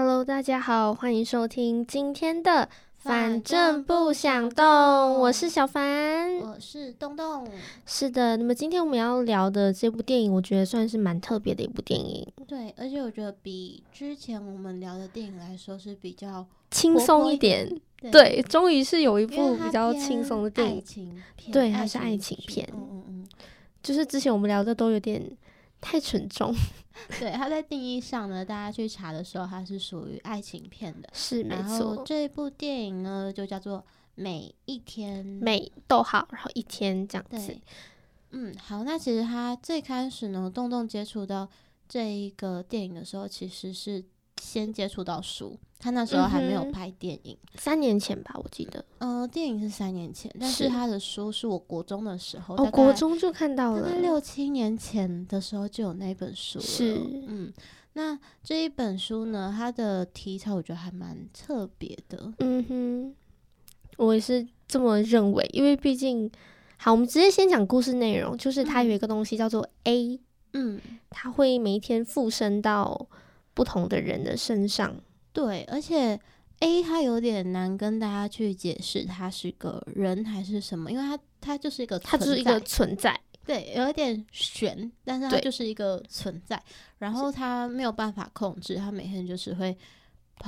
Hello，大家好，欢迎收听今天的《反正不想动》，我是小凡，我是东东。是的，那么今天我们要聊的这部电影，我觉得算是蛮特别的一部电影。对，而且我觉得比之前我们聊的电影来说是比较轻松一点。对，终于是有一部比较轻松的电影，对，它是爱情片。嗯嗯嗯，就是之前我们聊的都有点。太沉重，对，它在定义上呢，大家去查的时候，它是属于爱情片的，是没错。这部电影呢，就叫做《每一天》，每逗号，然后一天这样子。嗯，好，那其实他最开始呢，洞洞接触到这一个电影的时候，其实是。先接触到书，他那时候还没有拍电影，三年前吧，我记得。嗯，电影是三年前，但是他的书是我国中的时候，哦，国中就看到了，六七年前的时候就有那本书了。是，嗯，那这一本书呢，它的题材我觉得还蛮特别的。嗯哼，我也是这么认为，因为毕竟，好，我们直接先讲故事内容，就是它有一个东西叫做 A，嗯，它会每一天附身到。不同的人的身上，对，而且 A 他有点难跟大家去解释，他是个人还是什么，因为他他就是一个，他就是一个存在，对，有一点悬，但是他就是一个存在，然后他没有办法控制，他每天就是会，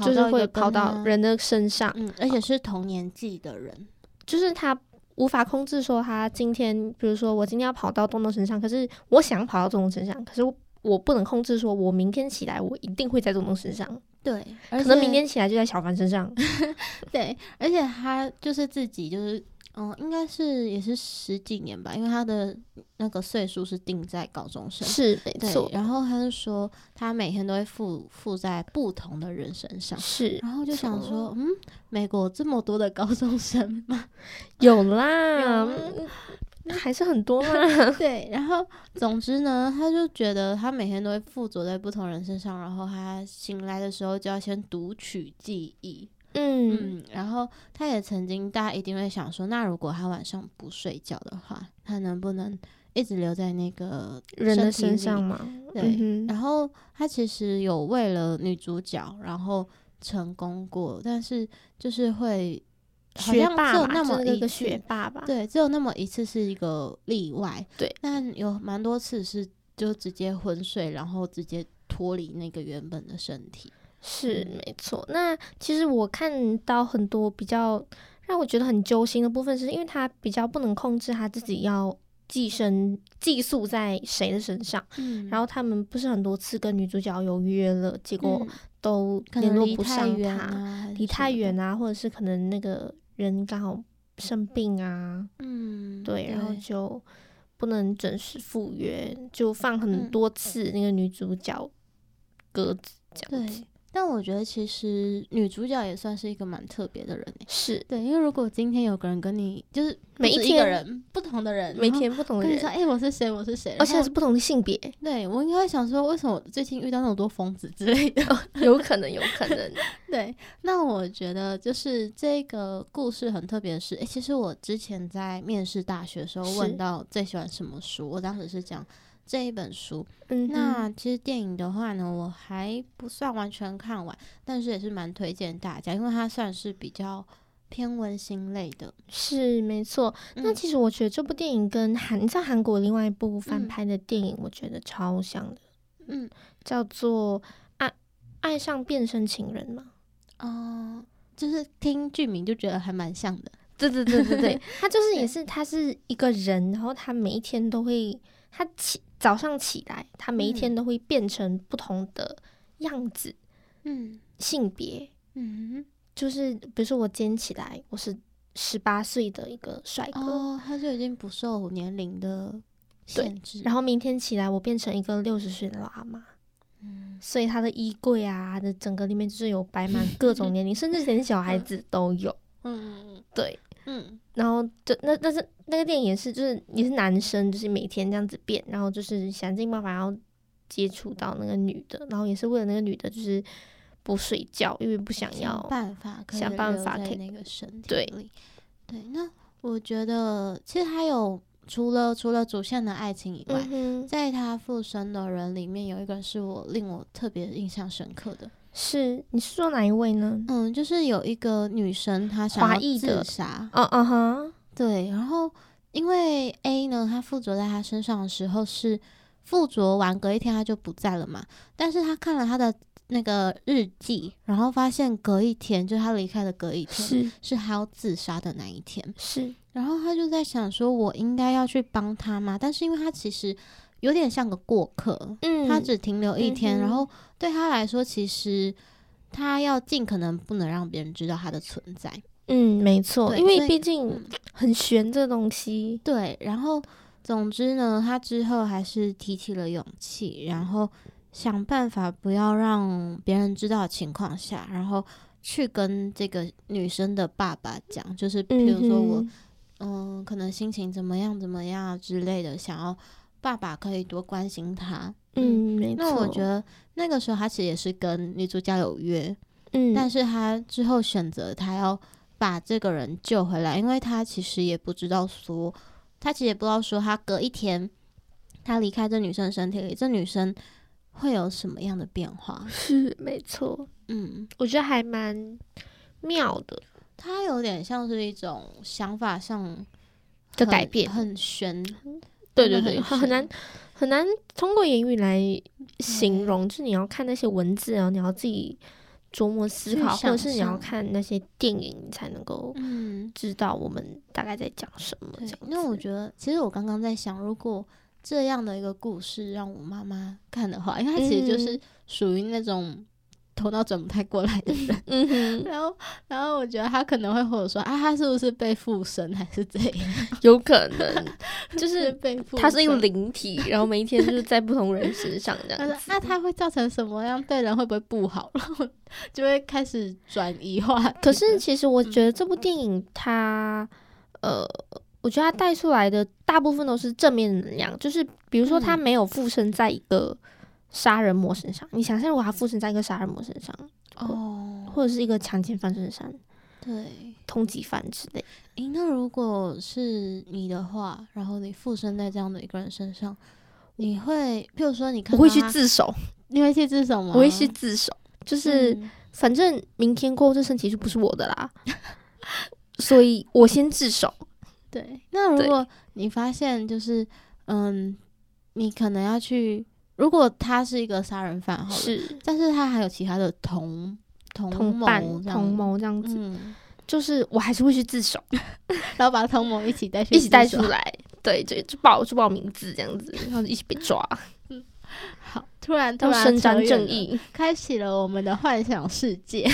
就是会跑到人的身上，嗯，而且是同年纪的人，就是他无法控制，说他今天，比如说我今天要跑到东东身上，可是我想跑到东东身上，可是。我不能控制，说我明天起来，我一定会在东东身上。对，可能明天起来就在小凡身上。对，而且他就是自己，就是嗯，应该是也是十几年吧，因为他的那个岁数是定在高中生，是没错。然后他就说，他每天都会附附在不同的人身上，是。然后就想说，嗯，美国这么多的高中生吗？有啦。还是很多嘛，对。然后，总之呢，他就觉得他每天都会附着在不同人身上，然后他醒来的时候就要先读取记忆。嗯，然后他也曾经，大家一定会想说，那如果他晚上不睡觉的话，他能不能一直留在那个人的身上吗？对。然后他其实有为了女主角，然后成功过，但是就是会。学霸有那么一个学霸吧？对，只有那么一次是一个例外。对，但有蛮多次是就直接昏睡，然后直接脱离那个原本的身体。是没错。那其实我看到很多比较让我觉得很揪心的部分，是因为他比较不能控制他自己要寄生寄宿在谁的身上。嗯。然后他们不是很多次跟女主角有约了，结果都联络不上他，离太远啊，或者是可能那个。人刚好生病啊，嗯，对，然后就不能准时赴约，就放很多次那个女主角鸽子这样子。但我觉得其实女主角也算是一个蛮特别的人是对，因为如果今天有个人跟你就是每一天人不同的人，每天不同的人说，哎，我是谁？我是谁？而且是不同的性别。对我应该会想说，为什么最近遇到那么多疯子之类的？有可能，有可能。对，那我觉得就是这个故事很特别的是，哎，其实我之前在面试大学的时候问到最喜欢什么书，我当时是讲。这一本书，嗯那其实电影的话呢，我还不算完全看完，但是也是蛮推荐大家，因为它算是比较偏温馨类的。是没错。那其实我觉得这部电影跟韩在韩国另外一部翻拍的电影，我觉得超像的。嗯，叫做《爱爱上变身情人》嘛。哦，就是听剧名就觉得还蛮像的。对对对对对，他就是也是他是一个人，然后他每一天都会他起。早上起来，他每一天都会变成不同的样子，嗯，性别，嗯，就是比如说我今天起来，我是十八岁的一个帅哥，哦，他就已经不受年龄的限制。然后明天起来，我变成一个六十岁的老阿妈，嗯，所以他的衣柜啊的整个里面就是有摆满各种年龄，甚至连小孩子都有，嗯，对。嗯，然后就那但是那个电影也是就是也是男生，就是每天这样子变，然后就是想尽办法要接触到那个女的，然后也是为了那个女的，就是不睡觉，因为不想要办法想办法在那个身体对对。那我觉得其实还有除了除了主线的爱情以外，在他附身的人里面有一个是我令我特别印象深刻的，是，你是说哪一位呢？嗯，就是有一个女生，她想要自杀。嗯嗯哼，对。然后因为 A 呢，他附着在他身上的时候是附着完，隔一天他就不在了嘛。但是他看了他的那个日记，然后发现隔一天，就他离开的隔一天，是是他要自杀的那一天。是。然后他就在想说，我应该要去帮他吗？但是因为他其实。有点像个过客，嗯，他只停留一天，然后对他来说，其实他要尽可能不能让别人知道他的存在。嗯，没错，因为毕竟很悬这东西。对，然后总之呢，他之后还是提起了勇气，然后想办法不要让别人知道的情况下，然后去跟这个女生的爸爸讲，就是比如说我，嗯，可能心情怎么样怎么样之类的，想要。爸爸可以多关心他，嗯，没错。那我觉得那个时候他其实也是跟女主角有约，嗯，但是他之后选择他要把这个人救回来，因为他其实也不知道说，他其实也不知道说，他隔一天他离开这女生身体里，这女生会有什么样的变化？是没错，嗯，我觉得还蛮妙的，他有点像是一种想法上的改变，很玄。对对对，很难很难通过言语来形容，就是你要看那些文字啊，你要自己琢磨思考，或者是你要看那些电影你才能够知道我们大概在讲什么。因为我觉得，其实我刚刚在想，如果这样的一个故事让我妈妈看的话，因为它其实就是属于那种。头脑转不太过来的人，嗯 然后，然后我觉得他可能会或者说啊，他是不是被附身还是怎样？有可能，就是 被他是一个灵体，然后每一天就是在不同人身上这样子。那他会造成什么样？对人会不会不好？然后就会开始转移化。可是其实我觉得这部电影它，呃，我觉得他带出来的大部分都是正面能量，就是比如说他没有附身在一个。杀人魔身上，你想象如果他附身在一个杀人魔身上，哦，或者是一个强奸犯身上，对，通缉犯之类。诶，那如果是你的话，然后你附身在这样的一个人身上，你会，譬如说，你看，我会去自首，你会去自首吗？我会去自首，就是反正明天过后这身体就不是我的啦，所以我先自首。对，那如果你发现就是，嗯，你可能要去。如果他是一个杀人犯，是，但是他还有其他的同同伴同谋这样子，就是我还是会去自首，然后把同谋一起带去一起带出来，对，就就报就报名字这样子，然后一起被抓。好，突然突然伸张正义，开启了我们的幻想世界。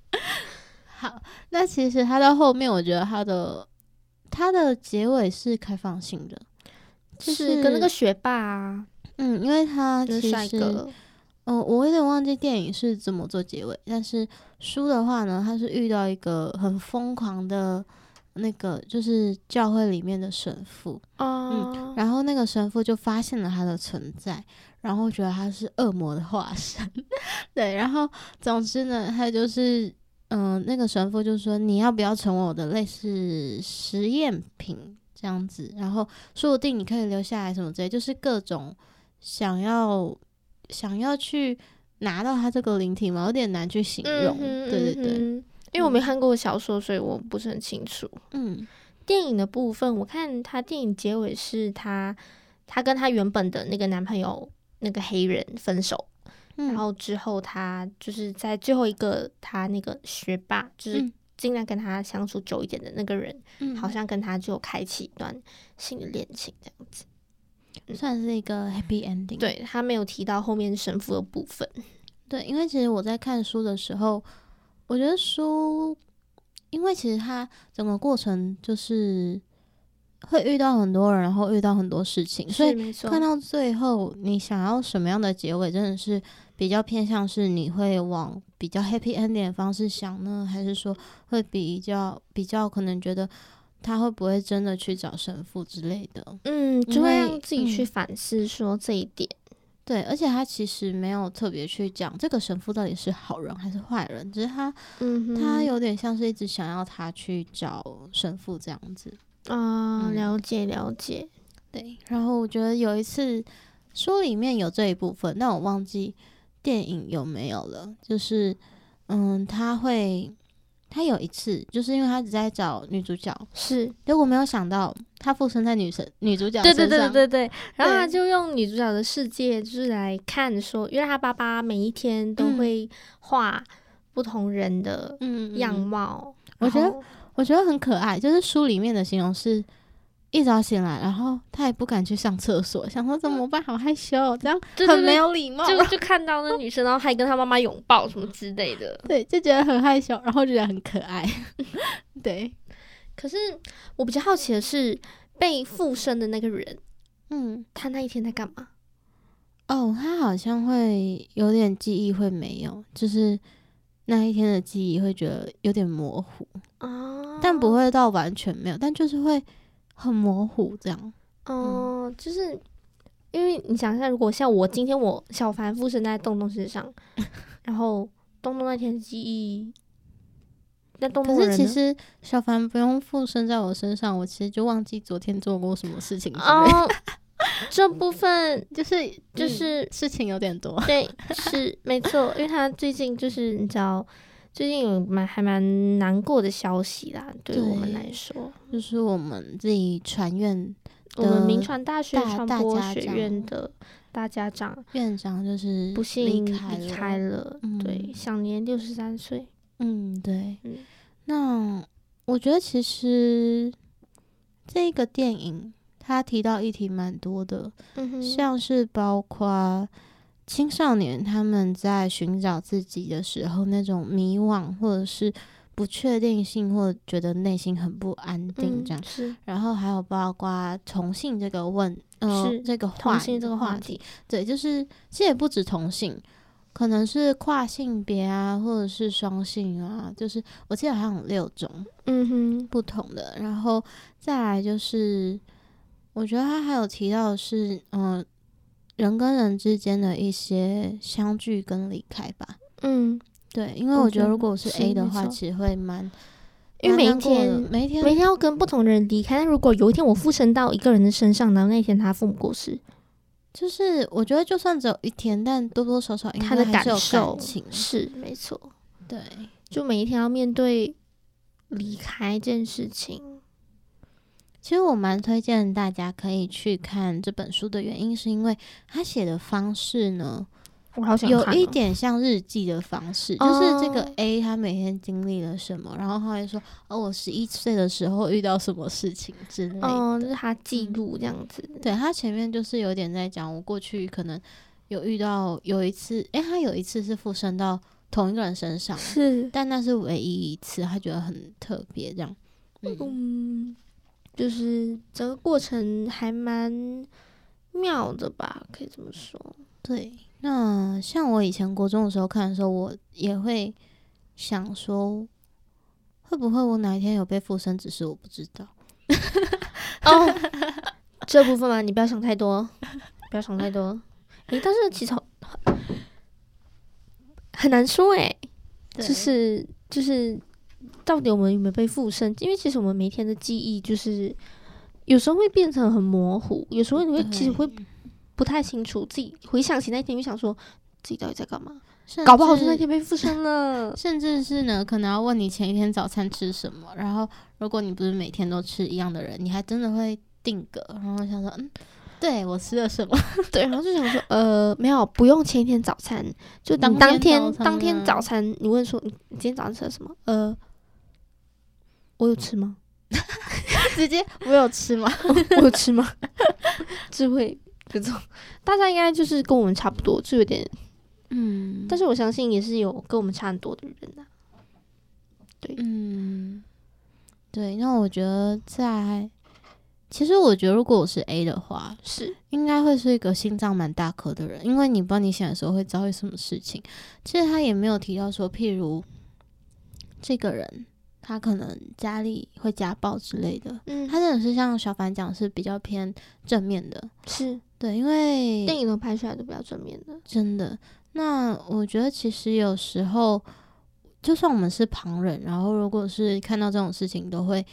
好，那其实他到后面，我觉得他的他的结尾是开放性的，就是跟那个学霸啊。嗯，因为他其实，嗯，我有点忘记电影是怎么做结尾，但是书的话呢，他是遇到一个很疯狂的，那个就是教会里面的神父，嗯，然后那个神父就发现了他的存在，然后觉得他是恶魔的化身，对，然后总之呢，他就是，嗯，那个神父就说你要不要成为我的类似实验品这样子，然后说不定你可以留下来什么之类，就是各种。想要想要去拿到他这个灵体吗？有点难去形容。对对对，因为我没看过小说，所以我不是很清楚。嗯，电影的部分，我看他电影结尾是他他跟他原本的那个男朋友那个黑人分手，然后之后他就是在最后一个他那个学霸，就是尽量跟他相处久一点的那个人，好像跟他就开启一段新的恋情这样子。算是一个 happy ending。对他没有提到后面神父的部分。对，因为其实我在看书的时候，我觉得书，因为其实它整个过程就是会遇到很多人，然后遇到很多事情，所以看到最后，你想要什么样的结尾，真的是比较偏向是你会往比较 happy ending 的方式想呢，还是说会比较比较可能觉得？他会不会真的去找神父之类的？嗯，就会让自己去反思说这一点。对，而且他其实没有特别去讲这个神父到底是好人还是坏人，只是他，嗯，他有点像是一直想要他去找神父这样子。啊，了解了解。对，然后我觉得有一次书里面有这一部分，但我忘记电影有没有了，就是嗯，他会他有一次，就是因为他只在找女主角，是。结果没有想到他附身在女神女主角对对对身上对对。对，然后他就用女主角的世界，就是来看说，因为他爸爸每一天都嗯。会画不同人的嗯样貌，我觉得我觉得很可爱，就是书里面的形容是。一早醒来，然后他也不敢去上厕所，想说怎么办，好害羞哦，这样 很没有礼貌。就就看到那女生，然后还跟她妈妈拥抱什么之类的。对，就觉得很害羞，然后觉得很可爱。对，可是我比较好奇的是，被附身的那个人，嗯，他那一天在干嘛？哦，他好像会有点记忆会没有，就是那一天的记忆会觉得有点模糊，啊但不会到完全没有，但就是会很模糊这样。哦、就是因为你想一下，如果像我今天我小凡附身在东东身上，然后东东那天的记忆，那东东可是其实小凡不用附身在我身上，我其实就忘记昨天做过什么事情之类的，哦，这部分 就是就嗯是事情有点多。对，是没错，因为他最近就是你知道，最近有蛮还蛮难过的消息啦，对我们来说，就是我们自己传院我们民的传大学传播学院的大家长院长就是不幸离开了。了，对，嗯享年六十三岁。嗯，对。嗯那我觉得其实这个电影它提到议题蛮多的，嗯，像是包括青少年他们在寻找自己的时候那种迷惘，或者是不确定性，或者觉得内心很不安定嗯这样。是然后还有包括同性这个问，呃是，这个话同性这个话话题，对，就是其实也不止同性，可能是跨性别啊，或者是双性啊，就是我记得好像有六种嗯哼，不同的。然后再来就是，我觉得他还有提到的是，嗯、人跟人之间的一些相聚跟离开吧。嗯，对，因为我觉得如果我是是 A 的话，其实会蛮，因为每一天每一天每天要跟不同的人离开，但如果有一天我附身到一个人的身上，然后那天他父母过世，就是我觉得就算只有一天，但多多少少应他的感情。是没错，对，就每一天要面对离开这件事情。其实我蛮推荐大家可以去看这本书的原因，是因为他写的方式呢，我好想有一点像日记的方式，就是这个哦 A 他每天经历了什么，然后他会说，哦，我十一岁的时候遇到什么事情之类的。哦，就是他记嗯录这样子。对他前面就是有点在讲，我过去可能有遇到有一次，诶，他有一次是附身到同一个人身上，是，但那是唯一一次，他觉得很特别，这样。嗯，嗯，就是整个过程还蛮妙的吧，可以这么说。对。那像我以前国中的时候看的时候，我也会想说，会不会我哪一天有被附身，只是我不知道。哦，这部分嘛，你不要想太多，不要想太多。诶，但是其实很难说诶，对就是就是到底我们有没有被附身？因为其实我们每天的记忆就是有时候会变成很模糊，有时候你会其实会不太清楚自己回想起那天，就想说自己到底在干嘛，搞不好就那天被附身了。甚至是呢，可能要问你前一天早餐吃什么，然后如果你不是每天都吃一样的人，你还真的会定格，然后想说，嗯，对我吃了什么？对，然后就想说，呃，没有，不用前一天早餐，就当当天当天啊早餐，你问说你你今天早上吃了什么？呃，我有吃吗？直接我有吃吗？我有吃吗？智慧这种，大家应该就是跟我们差不多，就有点，嗯，但是我相信也是有跟我们差很多的人呐、对，嗯，对，那我觉得在，其实我觉得如果我是 A 的话，是，应该会是一个心脏蛮大颗的人，因为你不知道你醒的时候会遭遇什么事情。其实他也没有提到说，譬如这个人他可能家里会家暴之类的，嗯，他真的是像小凡讲是比较偏正面的，是。对，因为电影都拍出来都比较正面的，真的。那我觉得其实有时候，就算我们是旁人，然后如果是看到这种事情，都会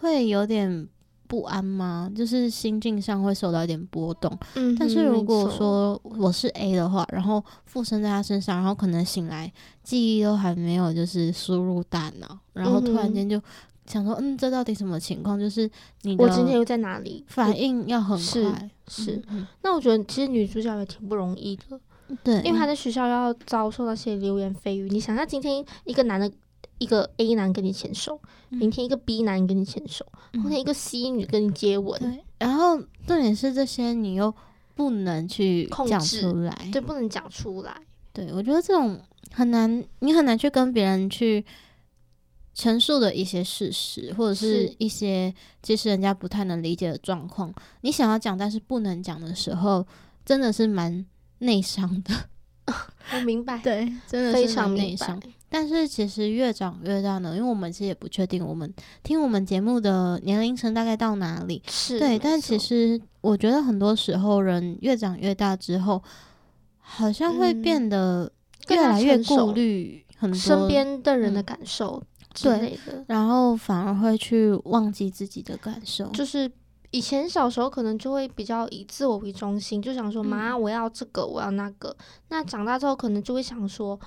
会有点不安吗？就是心境上会受到一点波动。嗯，但是如果说我是 A 的话，然后附身在他身上，然后可能醒来记忆都还没有就是输入大脑，然后突然间就想说，嗯，这到底什么情况？就是你我今天又在哪里？反应要很快。是，那我觉得其实女主角也挺不容易的。对，因为她在学校要遭受那些流言蜚语。你想，下，今天一个男的。一个 A 男跟你牵手，明天一个 B 男跟你牵手，后天一个 C 女跟你接吻。对，然后重点是这些你又不能去讲出来，对，不能讲出来。对，我觉得这种很难，你很难去跟别人去陈述的一些事实，或者是一些其实人家不太能理解的状况，你想要讲但是不能讲的时候，真的是蛮内伤的。我明白，对，真的非常内伤。但是其实越长越大呢，因为我们其实也不确定我们听我们节目的年龄层大概到哪里，是对。但其实我觉得很多时候人越长越大之后，好像会变得越来越顾虑很多身边的人的感受之类的，然后反而会去忘记自己的感受。就是以前小时候可能就会比较以自我为中心，就想说妈我要这个我要那个。那长大之后可能就会想说。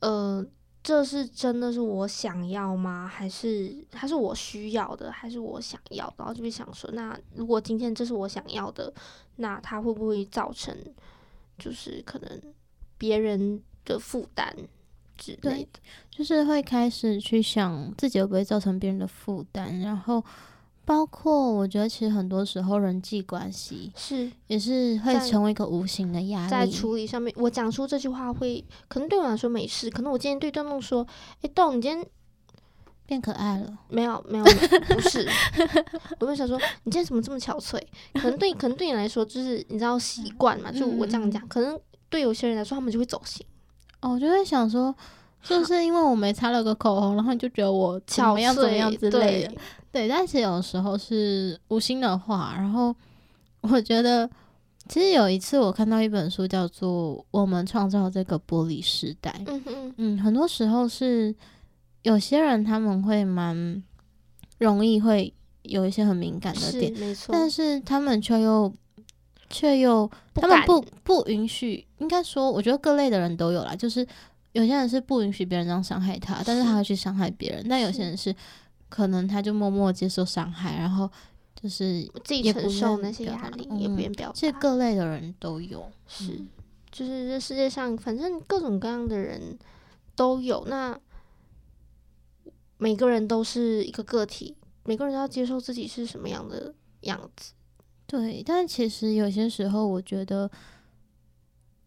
呃，这是真的是我想要吗？还是还是我需要的？还是我想要？然后就会想说，那如果今天这是我想要的，那它会不会造成就是可能别人的负担之类的？就是会开始去想自己会不会造成别人的负担，然后。包括我觉得，其实很多时候人际关系是也是会成为一个无形的压力，在处理上面。我讲出这句话会，可能对我来说没事，可能我今天对段梦说：“哎，豆，你今天变可爱了。”没有，没有，不是。我就想说，你今天怎么这么憔悴？可能对，可能对你来说，就是你知道习惯嘛，就我这样讲。可能对有些人来说，他们就会走心。哦，我就会想说，就是因为我没擦了个口红，然后你就觉得我怎么样怎么样之类的。对，但是有时候是无心的话。然后我觉得，其实有一次我看到一本书，叫做《我们创造这个玻璃时代》。嗯嗯，很多时候是有些人他们会蛮容易会有一些很敏感的点，没错。但是他们却又却又他们不不允许，应该说，我觉得各类的人都有啦。就是有些人是不允许别人这样伤害他，但是他会去伤害别人。但有些人是。可能他就默默接受伤害，然后就是自己承受那些压力，也不愿表达。其实各类的人都有，是，就是这世界上反正各种各样的人都有。那每个人都是一个个体，每个人都要接受自己是什么样的样子。对，但其实有些时候，我觉得，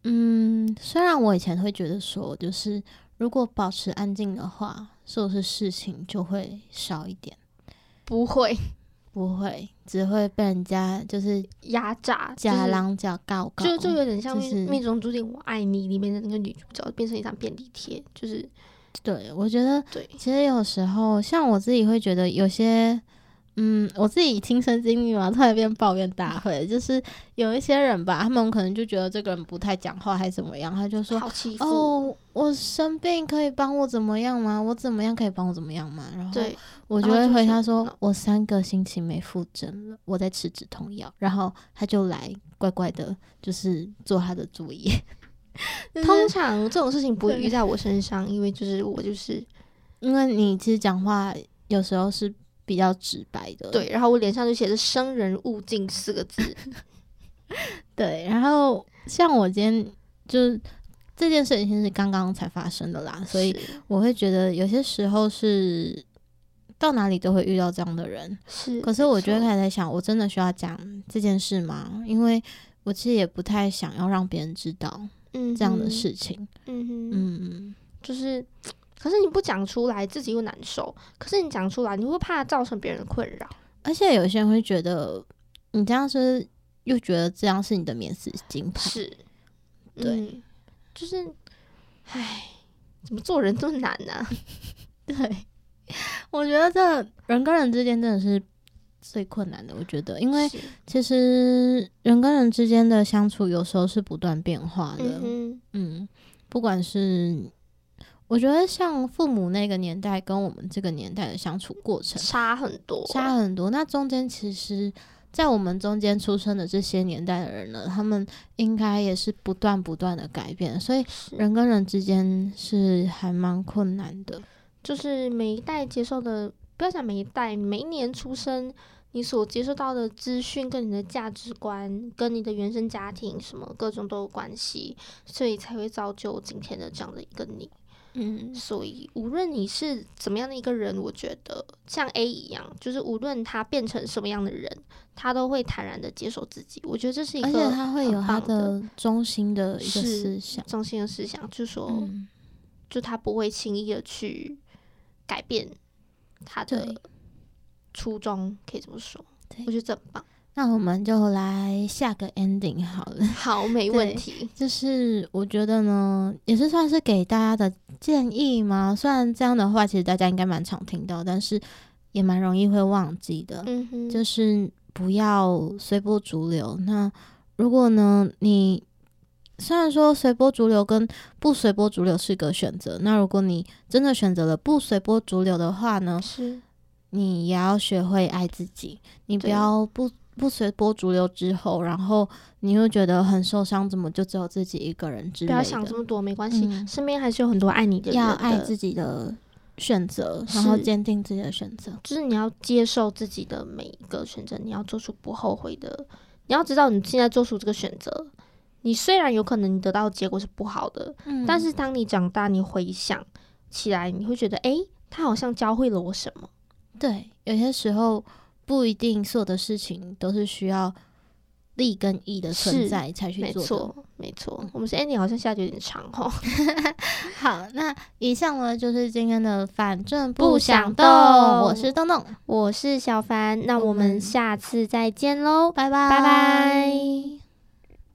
嗯，虽然我以前会觉得说，就是如果保持安静的话。是不是事情就会少一点，不会，不会，只会被人家就是压榨，假狼假告告，就就有点像《命中注定我爱你》里面的那个女主角，变成一张便利贴，就是，对我觉得，对，其实有时候像我自己会觉得有些。嗯，我自己亲身经历嘛，突然变抱怨大会，就是有一些人吧，他们可能就觉得这个人不太讲话，还怎么样，他就说：“哦，我生病可以帮我怎么样吗？我怎么样可以帮我怎么样吗？”然后我就会回他说：“我三个星期没复诊了，我在吃止痛药。”然后他就来乖乖的，就是做他的作业。通常这种事情不会遇在我身上，因为就是我就是因为你其实讲话有时候是。比较直白的，对，然后我脸上就写着“生人勿近”四个字，对，然后像我今天就是这件事情是刚刚才发生的啦，所以我会觉得有些时候是到哪里都会遇到这样的人，是，可是我就会开始在想，我真的需要讲这件事吗？因为我其实也不太想要让别人知道，嗯，这样的事情，嗯哼，嗯，就是。可是你不讲出来，自己又难受。可是你讲出来，你会怕造成别人的困扰。而且有些人会觉得，你这样是又觉得这样是你的免死金牌。是，对，就是，唉，怎么做人这么难呢？对，我觉得这人跟人之间真的是最困难的。我觉得，因为其实人跟人之间的相处有时候是不断变化的。嗯，不管是。我觉得像父母那个年代跟我们这个年代的相处过程差很多，差很多。那中间其实，在我们中间出生的这些年代的人呢，他们应该也是不断不断的改变，所以人跟人之间是还蛮困难的。就是每一代接受的，不要讲每一代，每一年出生。你所接受到的资讯跟你的价值观，跟你的原生家庭什么各种都有关系，所以才会造就今天的这样的一个你。嗯，所以无论你是怎么样的一个人，我觉得像 A 一样，就是无论他变成什么样的人，他都会坦然的接受自己。我觉得这是一个，而且他会有他的中心的一个思想，中心的思想，就是说，就他不会轻易的去改变他的。初衷可以这么说，我觉得很棒。那我们就来下个 ending 好了。好，没 问题。就是我觉得呢，也是算是给大家的建议吗？虽然这样的话，其实大家应该蛮常听到，但是也蛮容易会忘记的。嗯哼，就是不要随波逐流。那如果呢，你虽然说随波逐流跟不随波逐流是个选择，那如果你真的选择了不随波逐流的话呢？是。你也要学会爱自己，你不要不不随波逐流之后，然后你会觉得很受伤，怎么就只有自己一个人？不要想这么多，没关系，身边还是有很多爱你的人。要爱自己的选择，然后坚定自己的选择，就是你要接受自己的每一个选择，你要做出不后悔的。你要知道，你现在做出这个选择，你虽然有可能你得到的结果是不好的，嗯，但是当你长大，你回想起来，你会觉得，哎，他好像教会了我什么。对，有些时候不一定所有的事情都是需要利跟义的存在才去做。没错，没错。我们是 Andy，好像下句有点长哦。好，那以上呢就是今天的反正不想动。我是东东，我是小凡。那我们下次再见喽，拜拜，拜拜。